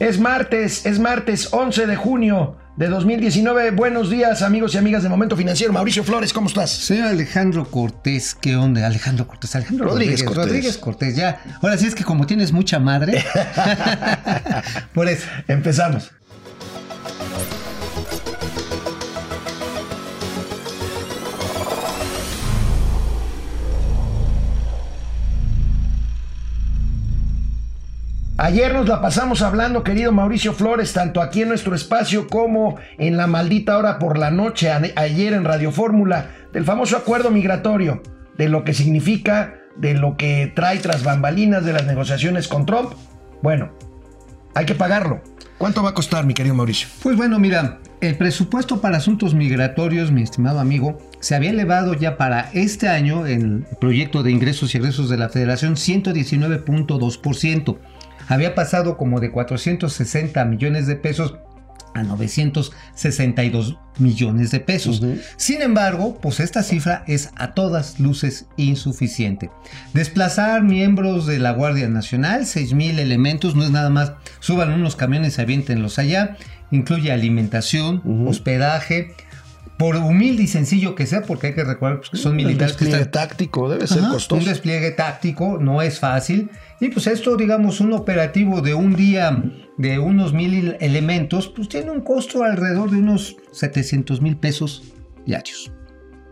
Es martes, es martes 11 de junio de 2019. Buenos días, amigos y amigas de Momento Financiero. Mauricio Flores, ¿cómo estás? Señor Alejandro Cortés, ¿qué onda? Alejandro Cortés, Alejandro Rodríguez Cortés. Rodríguez Cortés, ya. Ahora sí es que como tienes mucha madre. por eso. Empezamos. Ayer nos la pasamos hablando, querido Mauricio Flores, tanto aquí en nuestro espacio como en la maldita hora por la noche, ayer en Radio Fórmula, del famoso acuerdo migratorio, de lo que significa, de lo que trae tras bambalinas de las negociaciones con Trump. Bueno, hay que pagarlo. ¿Cuánto va a costar, mi querido Mauricio? Pues bueno, mira, el presupuesto para asuntos migratorios, mi estimado amigo, se había elevado ya para este año en el proyecto de ingresos y egresos de la Federación 119.2% había pasado como de 460 millones de pesos a 962 millones de pesos. Sin embargo, pues esta cifra es a todas luces insuficiente. Desplazar miembros de la Guardia Nacional, 6 mil elementos, no es nada más, suban unos camiones y aviéntenlos allá, incluye alimentación, hospedaje, por humilde y sencillo que sea, porque hay que recordar pues, que son militares. Un despliegue táctico debe ser costoso. Un despliegue táctico no es fácil. Y pues esto, digamos, un operativo de un día de unos mil elementos, pues tiene un costo alrededor de unos 700 mil pesos diarios.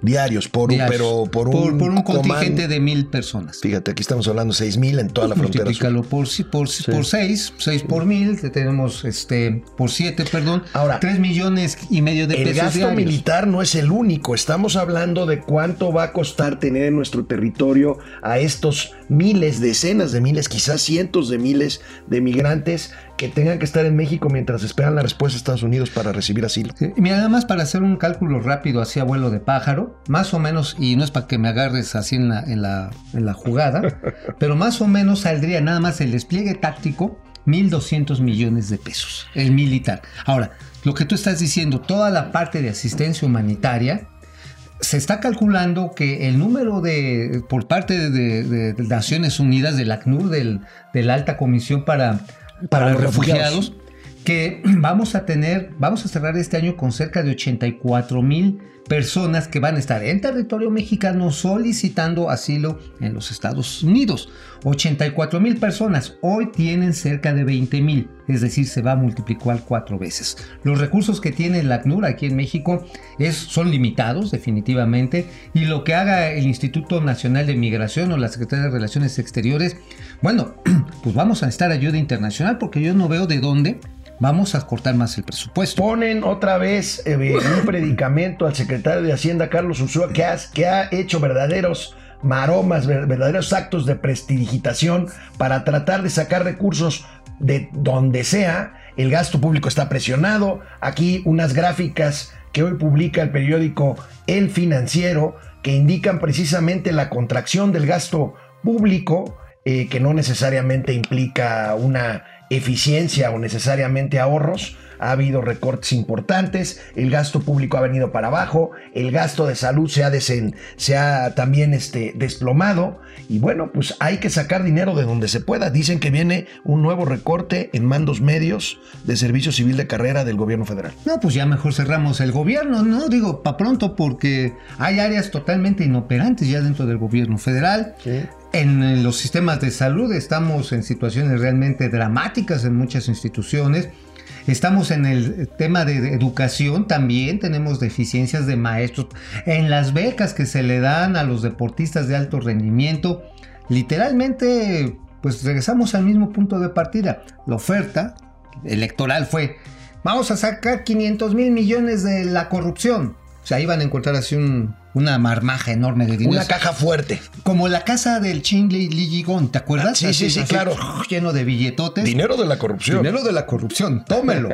Diarios, por, Un, pero por, un, por un contingente de mil personas. Fíjate, aquí estamos hablando de seis mil en toda la frontera. Multiplícalo por, por, por seis, seis por mil, tenemos este, por siete, perdón. Ahora, tres millones y medio de pesos. El gasto militar no es el único. Estamos hablando de cuánto va a costar tener en nuestro territorio a estos miles, decenas de miles, quizás cientos de miles de migrantes que tengan que estar en México mientras esperan la respuesta de Estados Unidos para recibir asilo. mira, nada más para hacer un cálculo rápido así a vuelo de pájaro, más o menos, y no es para que me agarres así en la, en la, en la jugada, pero más o menos saldría nada más el despliegue táctico 1.200 millones de pesos, el militar. Ahora, lo que tú estás diciendo, toda la parte de asistencia humanitaria, se está calculando que el número de, por parte de, Naciones Unidas, del ACNUR, del, de la Alta Comisión para para, los refugiados, que vamos a tener, vamos a cerrar este año con cerca de 84 mil personas que van a estar en territorio mexicano solicitando asilo en los Estados Unidos. 84 mil personas, hoy tienen cerca de 20 mil, es decir, se va a multiplicar cuatro veces. Los recursos que tiene la ACNUR aquí en México es, son limitados definitivamente y lo que haga el Instituto Nacional de Migración o la Secretaría de Relaciones Exteriores, bueno, pues vamos a necesitar ayuda internacional porque yo no veo de dónde vamos a cortar más el presupuesto. Ponen otra vez eh, un predicamento al secretario de Hacienda, Carlos Ursúa, que, que ha hecho verdaderos maromas, verdaderos actos de prestidigitación para tratar de sacar recursos de donde sea. El gasto público está presionado. Aquí unas gráficas que hoy publica el periódico El Financiero que indican precisamente la contracción del gasto público, eh, que no necesariamente implica una eficiencia o necesariamente ahorros. Ha habido recortes importantes, el gasto público ha venido para abajo, el gasto de salud se ha, se ha también este, desplomado y bueno, pues hay que sacar dinero de donde se pueda. Dicen que viene un nuevo recorte en mandos medios de servicio civil de carrera del gobierno federal. No, pues ya mejor cerramos el gobierno, no digo para pronto porque hay áreas totalmente inoperantes ya dentro del gobierno federal. Sí. En los sistemas de salud estamos en situaciones realmente dramáticas en muchas instituciones. Estamos en el tema de educación también, tenemos deficiencias de maestros. En las becas que se le dan a los deportistas de alto rendimiento, literalmente, pues regresamos al mismo punto de partida. La oferta electoral fue, vamos a sacar 500 mil millones de la corrupción. O sea, iban a encontrar así un, una marmaja enorme de dinero. Una caja fuerte. Como la casa del Chingley Ligigón, ¿te acuerdas? sí, sí, sí, claro. Lleno de billetotes. Dinero de la corrupción. Dinero de la corrupción, tómelo.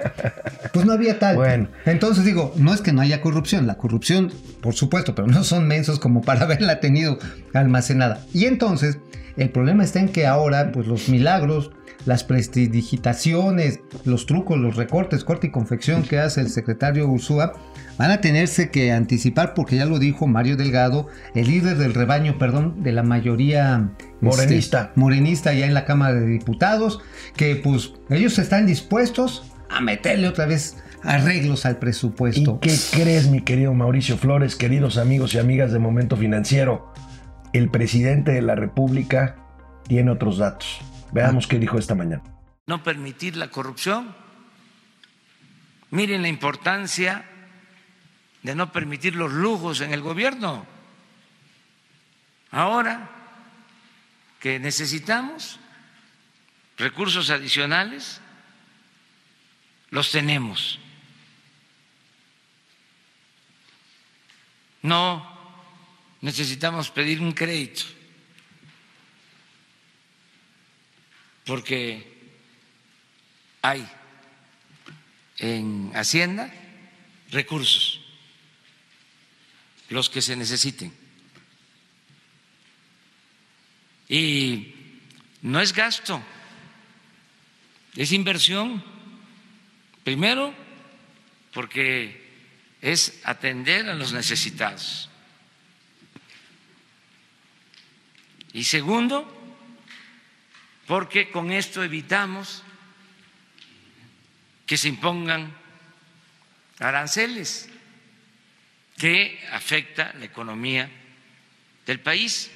pues no había tal. Bueno. Entonces digo, no es que no haya corrupción, la corrupción, por supuesto, pero no son mensos como para haberla tenido almacenada. Y entonces, el problema está en que ahora, pues los milagros las prestidigitaciones, los trucos, los recortes, corte y confección que hace el secretario Ursúa, van a tenerse que anticipar porque ya lo dijo Mario Delgado, el líder del rebaño, perdón, de la mayoría este, morenista, morenista ya en la Cámara de Diputados, que pues ellos están dispuestos a meterle otra vez arreglos al presupuesto. ¿Y qué crees, mi querido Mauricio Flores, queridos amigos y amigas de Momento Financiero? El presidente de la República tiene otros datos. Veamos qué dijo esta mañana. No permitir la corrupción. Miren la importancia de no permitir los lujos en el gobierno. Ahora que necesitamos recursos adicionales, los tenemos. No necesitamos pedir un crédito, porque hay en Hacienda recursos, los que se necesiten. Y no es gasto, es inversión. Primero, porque es atender a los necesitados. Y segundo, porque con esto evitamos que se impongan aranceles que afecta la economía del país.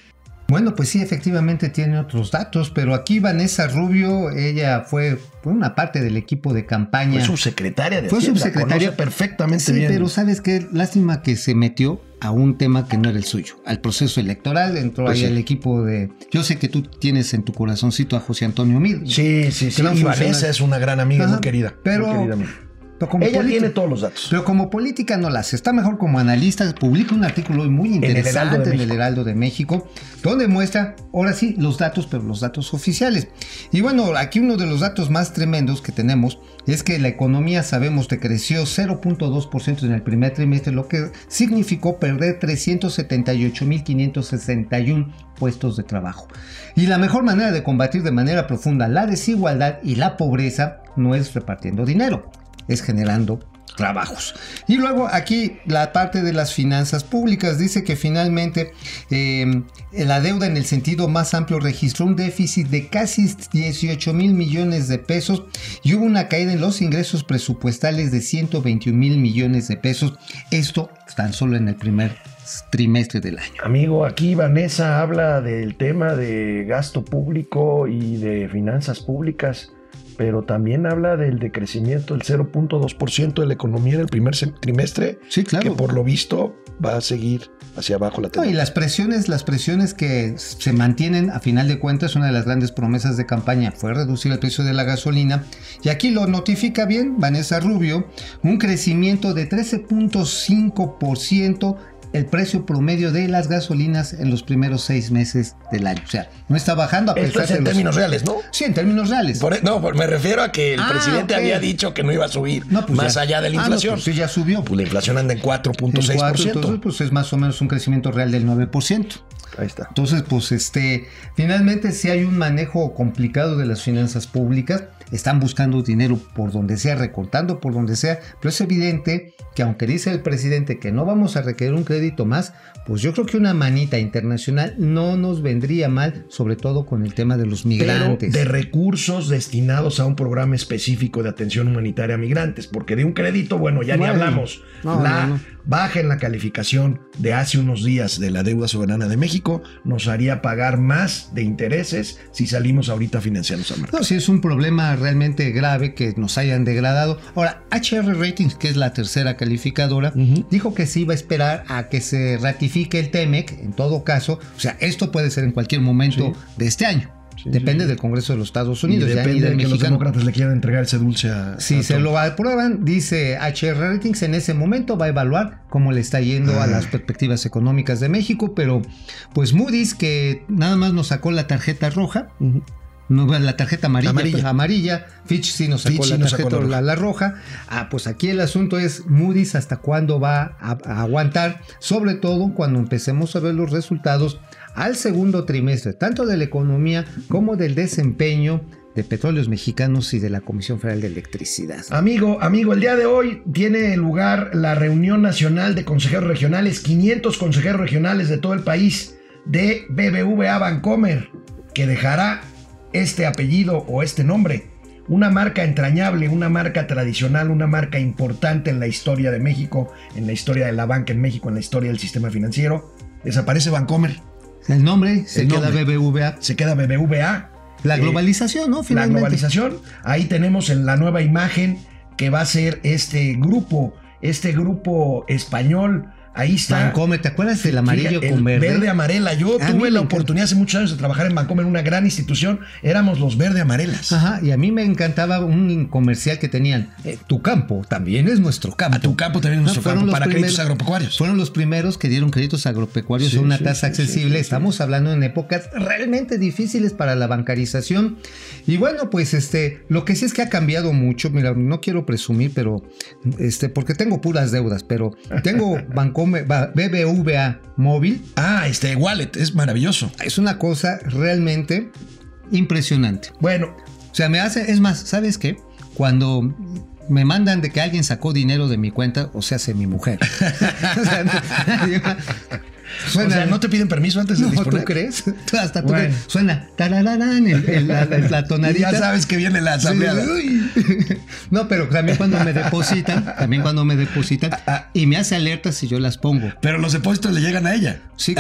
Bueno, pues sí, efectivamente tiene otros datos, pero aquí Vanessa Rubio, ella fue una parte del equipo de campaña. Fue subsecretaria de Fue Hacienda, subsecretaria perfectamente sí, bien. pero sabes qué, lástima que se metió a un tema que no era el suyo, al proceso electoral, entró Pues ahí sí. el equipo de... Yo sé que tú tienes en tu corazoncito a José Antonio Mir. Sí, sí, sí. Y. Vanessa es una gran amiga, Ajá, muy querida. muy pero- querida amiga. Pero como Ella política- tiene todos los datos. Pero como política no la hace. Está mejor como analista. Publica un artículo hoy muy interesante de en el. Heraldo de México, donde muestra, ahora sí, los datos, pero los datos oficiales. Y bueno, aquí uno de los datos más tremendos que tenemos es que la economía, sabemos, decreció 0.2% en el primer trimestre, lo que significó perder 378.561 puestos de trabajo. Y la mejor manera de combatir de manera profunda la desigualdad y la pobreza no es repartiendo dinero, es generando trabajos. Y luego aquí la parte de las finanzas públicas dice que finalmente eh, la deuda en el sentido más amplio registró un déficit de casi 18 mil millones de pesos y hubo una caída en los ingresos presupuestales de 121 mil millones de pesos. Esto tan solo en el primer trimestre del año. Amigo, aquí Vanessa habla del tema de gasto público y de finanzas públicas, pero también habla del decrecimiento del 0.2% de la economía en el primer trimestre, Sí, claro. que por lo visto va a seguir hacia abajo la No, y tendencia. las presiones, las presiones que se mantienen a final de cuentas, una de las grandes promesas de campaña fue reducir el precio de la gasolina. Y aquí lo notifica bien Vanessa Rubio, un crecimiento de 13.5% el precio promedio de las gasolinas en los primeros seis meses del año. O sea, no está bajando a Esto pesar es de en los- términos reales, ¿no? Sí, en términos reales. Por- e, no, por- me refiero a que el Ah, presidente había dicho que no iba a subir No, pues más ya. allá de la Ah, no, inflación. pues sí, ya subió. Pues la inflación anda en En cuatro, 4.6%. entonces, pues es más o menos un crecimiento real del 9%. Ahí está. Entonces, pues este, finalmente si hay un manejo complicado de las finanzas públicas, están buscando dinero por donde sea, recortando por donde sea, pero es evidente que aunque dice el presidente que no vamos a requerir un crédito más, pues yo creo que una manita internacional no nos vendría mal, sobre todo con el tema de los migrantes. Pero de recursos destinados a un programa específico de atención humanitaria a migrantes, porque de un crédito, bueno, ya Bueno, ni hablamos. no, la no, no. baja en la calificación de hace unos días de la deuda soberana de México nos haría pagar más de intereses si salimos ahorita financiando esa marca. No, sí es un problema realmente grave que nos hayan degradado. Ahora, HR Ratings, que es la tercera calificadora, dijo que se iba a esperar a que se ratifique el TEMEC, en todo caso. O sea, esto puede ser en cualquier momento Sí. de este año. Sí, Depende sí. del Congreso de los Estados Unidos. depende del de que los demócratas le quieran entregar ese dulce a. Si a se Trump. lo aprueban, dice HR Ratings, en ese momento va a evaluar cómo le está yendo a las perspectivas económicas de México, pero pues Moody's, que nada más nos sacó la tarjeta roja. No, la tarjeta amarilla, Amarilla. pues, amarilla. Fitch sí nos sacó Fitch sí la nos sacó tarjeta la la, la roja. Ah, pues aquí el asunto es Moody's hasta cuándo va a, a aguantar, sobre todo cuando empecemos a ver los resultados al segundo trimestre, tanto de la economía como del desempeño de Petróleos Mexicanos y de la Comisión Federal de Electricidad. Amigo, amigo, el día de hoy tiene lugar la reunión nacional de consejeros regionales, 500 consejeros regionales de todo el país de BBVA Bancomer, que dejará este apellido o este nombre. Una marca entrañable, una marca tradicional, una marca importante en la historia de México, en la historia de la banca en México, en la historia del sistema financiero. Desaparece Bancomer. El nombre se El queda nombre. BBVA. Se queda BBVA. La Eh, globalización, ¿no? la globalización. Ahí tenemos en la nueva imagen que va a ser este grupo, este grupo español. Ahí está. Bancomer, ¿te acuerdas del amarillo Fíjate, con el verde? amarela. Yo A mí tuve la oportunidad hace muchos años de trabajar en Bancomer, una gran institución. Éramos los verde amarelas. Ajá, y a mí me encantaba un comercial que tenían. eh, tu campo también es nuestro campo. A tu campo también es nuestro campo para créditos agropecuarios. Fueron los primeros que dieron créditos agropecuarios Sí, a una sí, tasa sí, accesible. Estamos hablando en épocas realmente difíciles para la bancarización. Y bueno, pues este, lo que sí es que ha cambiado mucho. Mira, no quiero presumir, pero este, porque tengo puras deudas, pero tengo Bancomer, ba- BBVA móvil. Ah, este wallet es maravilloso. Es una cosa realmente impresionante. Bueno, O sea, me hace, es más, ¿sabes qué? Cuando me mandan de que alguien sacó dinero de mi cuenta, o sea, hace mi mujer. O sea, o sea, no te piden permiso antes de no, disponer. ¿tú crees? Tú Hasta tú Bueno. crees. Suena tarararán, el- el- la, la- la Y tonadita. ya sabes que viene la asamblea. No, pero también cuando me depositan, también cuando me depositan, Ah. y me hace alerta si yo las pongo. Pero los depósitos le llegan a ella. Sí,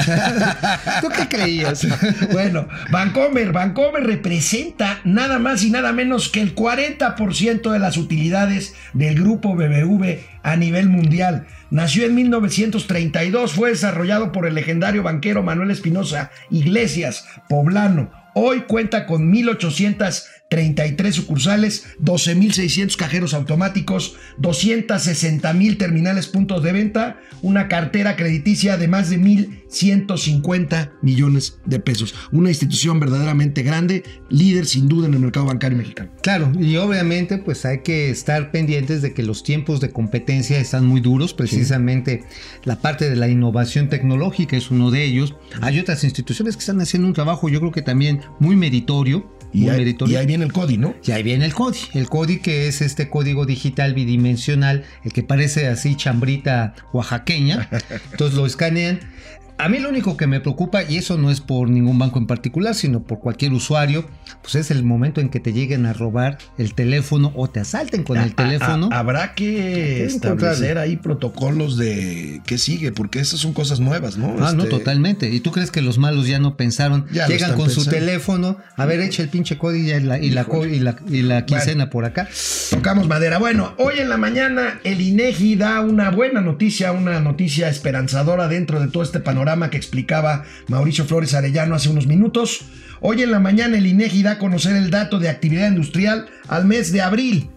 ¿Tú qué creías? Bueno, Vancomer, Vancomer representa nada más y nada menos que el 40% de las utilidades del grupo BBV a nivel mundial. Nació en 1932, fue desarrollado por el legendario banquero Manuel Espinosa Iglesias, poblano. Hoy cuenta con 1.833 sucursales, 12.600 cajeros automáticos, 260.000 terminales puntos de venta, una cartera crediticia de más de 1.150 millones de pesos. Una institución verdaderamente grande, líder sin duda en el mercado bancario mexicano. Claro, y obviamente pues hay que estar pendientes de que los tiempos de competencia están muy duros, precisamente la parte de la innovación tecnológica es uno de ellos. Hay otras instituciones que están haciendo un trabajo yo creo que también muy meritorio. Y muy ahí viene el CODI, ¿no? Y ahí viene el CODI. El CODI que es este código digital bidimensional, el que parece así chambrita oaxaqueña. Entonces lo escanean. A mí lo único que me preocupa, y eso no es por ningún banco en particular, sino por cualquier usuario, pues es el momento en que te lleguen a robar el teléfono o te asalten con el A- teléfono. a- habrá que establecer ahí protocolos de qué sigue, porque estas son cosas nuevas, ¿no? Ah, no, Este, totalmente. ¿Y tú crees que los malos ya no pensaron? Ya Llegan con su teléfono, a ver, echa el pinche código y la, y la, co- y la, y la quincena por acá. Tocamos madera. Bueno, hoy en la mañana el INEGI da una buena noticia, una noticia esperanzadora dentro de todo este panorama que explicaba Mauricio Flores Arellano hace unos minutos. Hoy en la mañana el INEGI da a conocer el dato de actividad industrial al mes de abril.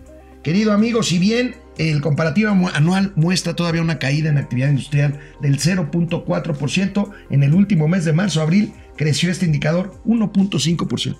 Querido amigo, si bien el comparativo anual muestra todavía una caída en actividad industrial del 0.4%, en el último mes de marzo-abril creció este indicador 1.5%.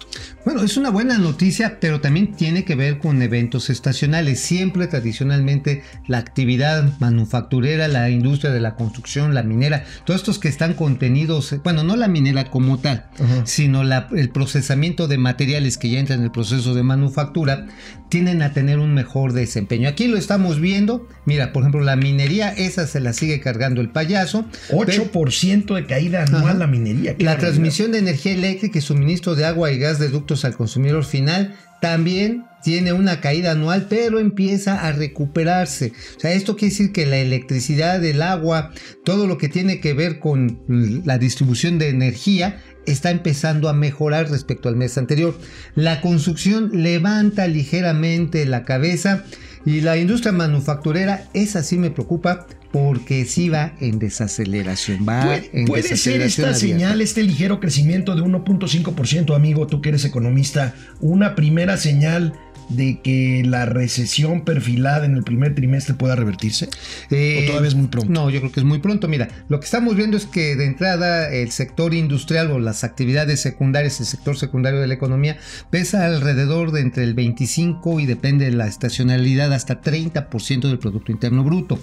Bueno, es una buena noticia, pero también tiene que ver con eventos estacionales. Siempre tradicionalmente la actividad manufacturera, la industria de la construcción, la minera, todos estos que están contenidos, bueno, no la minera como tal, sino la- el procesamiento de materiales que ya entran en el proceso de manufactura, tienden a tener un mejor desempeño. Aquí lo estamos viendo, mira, por ejemplo, la minería, esa se la sigue cargando el payaso. 8% de caída anual Ajá. la minería. La. Transmisión de energía eléctrica y suministro de agua y gas de ductos al consumidor final también tiene una caída anual, pero empieza a recuperarse. O sea, esto quiere decir que la electricidad, el agua, todo lo que tiene que ver con la distribución de energía está empezando a mejorar respecto al mes anterior. La construcción levanta ligeramente la cabeza y la industria manufacturera, esa sí me preocupa porque sí va en desaceleración. Va Puede, en puede ser esta abierta. señal, este ligero crecimiento de 1.5%, amigo, tú que eres economista, una primera señal de que la recesión perfilada en el primer trimestre pueda revertirse? ¿O todavía es muy pronto? No, yo creo que es muy pronto. Mira, lo que estamos viendo es que de entrada el sector industrial o las actividades secundarias, el sector secundario de la economía, pesa alrededor de entre el 25 y depende de la estacionalidad hasta 30% del Producto Interno Bruto.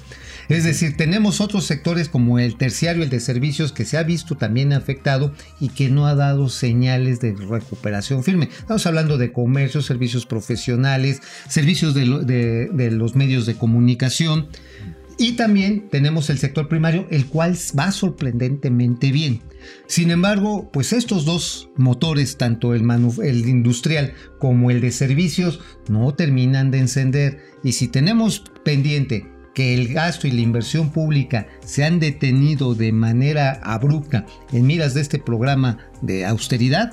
Es decir, tenemos otros sectores como el terciario, el de servicios, que se ha visto también afectado y que no ha dado señales de recuperación firme. Estamos hablando de comercio, servicios profesionales, servicios de, los medios de comunicación. Y también tenemos el sector primario, el cual va sorprendentemente bien. Sin embargo, pues estos dos motores, tanto el, el, industrial como el de servicios, no terminan de encender. Y si tenemos pendiente que el gasto y la inversión pública se han detenido de manera abrupta en miras de este programa de austeridad,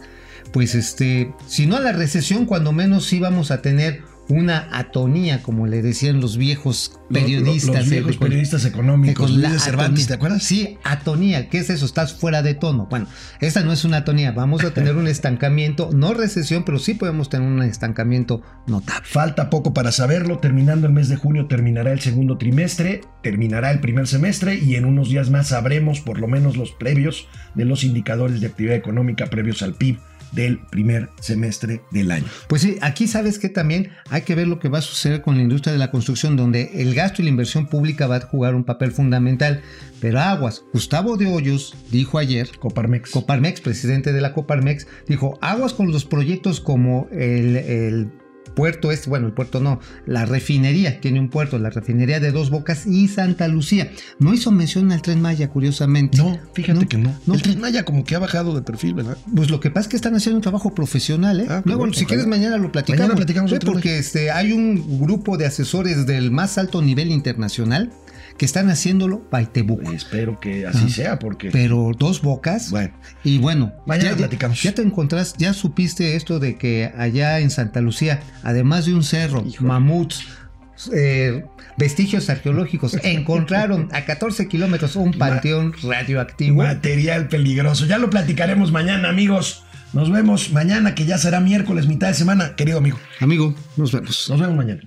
pues este, si no a la recesión, cuando menos íbamos a tener una atonía, como le decían los viejos periodistas. Los, viejos periodistas económicos, Luis Cervantes, ¿te acuerdas? Sí, atonía. ¿Qué es eso? Estás fuera de tono. Bueno, esta no es una atonía. Vamos a tener un estancamiento, no recesión, pero sí podemos tener un estancamiento notable. Falta poco para saberlo. Terminando el mes de junio terminará el segundo trimestre, terminará el primer semestre y en unos días más sabremos por lo menos los previos de los indicadores de actividad económica previos al PIB del primer semestre del año. Pues sí, aquí sabes que también hay que ver lo que va a suceder con la industria de la construcción, donde el gasto y la inversión pública va a jugar un papel fundamental. Pero aguas, Gustavo de Hoyos dijo ayer, Coparmex, Coparmex, presidente de la Coparmex, dijo, aguas con los proyectos como el, el puerto es, bueno, el puerto no, la refinería tiene un puerto, la refinería de Dos Bocas y Santa Lucía. No hizo mención al tren Maya, curiosamente. No, fíjate que no. El tren Maya como que ha bajado de perfil, ¿verdad? Pues lo que pasa es que están haciendo un trabajo profesional, ¿eh? Ah, Luego, si quieres, mañana lo platicamos. Mañana platicamos. porque este, hay un grupo de asesores del más alto nivel internacional que están haciéndolo Paitebuco. Espero que así sea, porque. Pero dos bocas. Bueno. Y bueno. Mañana ya, platicamos. Ya, te encontrás, ya supiste esto de que allá en Santa Lucía, además de un cerro, mamuts, eh, vestigios arqueológicos, encontraron a 14 kilómetros un panteón radioactivo. Material peligroso. Ya lo platicaremos mañana, amigos. Nos vemos mañana, que ya será miércoles, mitad de semana, querido amigo. Amigo, nos vemos. Nos vemos mañana.